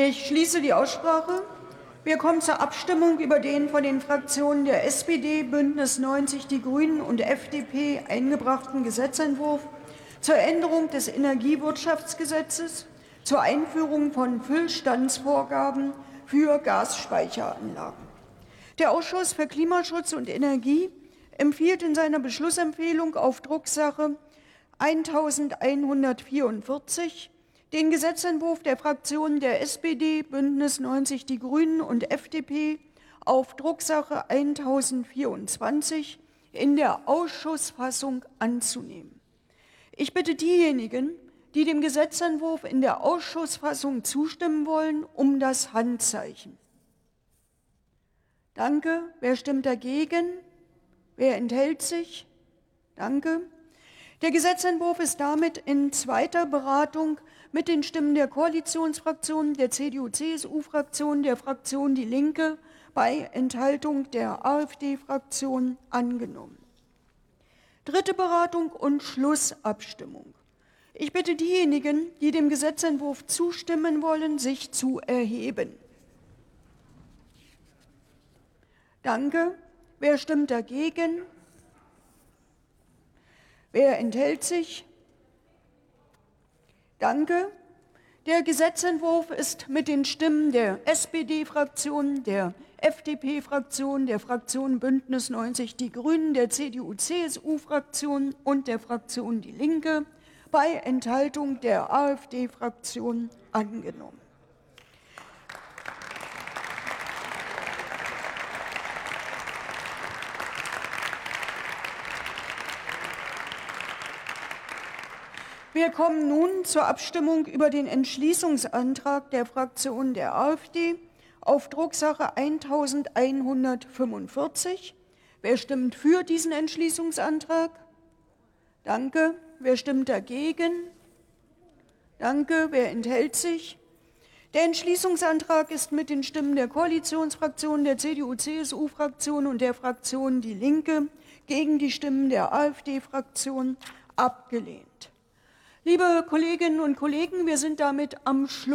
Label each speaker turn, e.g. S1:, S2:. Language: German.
S1: Ich schließe die Aussprache. Wir kommen zur Abstimmung über den von den Fraktionen der SPD, Bündnis 90, die Grünen und FDP eingebrachten Gesetzentwurf zur Änderung des Energiewirtschaftsgesetzes, zur Einführung von Füllstandsvorgaben für Gasspeicheranlagen. Der Ausschuss für Klimaschutz und Energie empfiehlt in seiner Beschlussempfehlung auf Drucksache 1144 den Gesetzentwurf der Fraktionen der SPD, Bündnis 90 Die Grünen und FDP auf Drucksache 1024 in der Ausschussfassung anzunehmen. Ich bitte diejenigen, die dem Gesetzentwurf in der Ausschussfassung zustimmen wollen, um das Handzeichen. Danke. Wer stimmt dagegen? Wer enthält sich? Danke. Der Gesetzentwurf ist damit in zweiter Beratung mit den Stimmen der Koalitionsfraktionen, der CDU-CSU-Fraktion, der Fraktion Die Linke bei Enthaltung der AfD-Fraktion angenommen. Dritte Beratung und Schlussabstimmung. Ich bitte diejenigen, die dem Gesetzentwurf zustimmen wollen, sich zu erheben. Danke. Wer stimmt dagegen? Wer enthält sich? Danke. Der Gesetzentwurf ist mit den Stimmen der SPD-Fraktion, der FDP-Fraktion, der Fraktion Bündnis 90 Die Grünen, der CDU-CSU-Fraktion und der Fraktion Die Linke bei Enthaltung der AfD-Fraktion angenommen. Wir kommen nun zur Abstimmung über den Entschließungsantrag der Fraktion der AfD auf Drucksache 1145. Wer stimmt für diesen Entschließungsantrag? Danke. Wer stimmt dagegen? Danke. Wer enthält sich? Der Entschließungsantrag ist mit den Stimmen der Koalitionsfraktion, der CDU-CSU-Fraktion und der Fraktion Die Linke gegen die Stimmen der AfD-Fraktion abgelehnt. Liebe Kolleginnen und Kollegen, wir sind damit am Schluss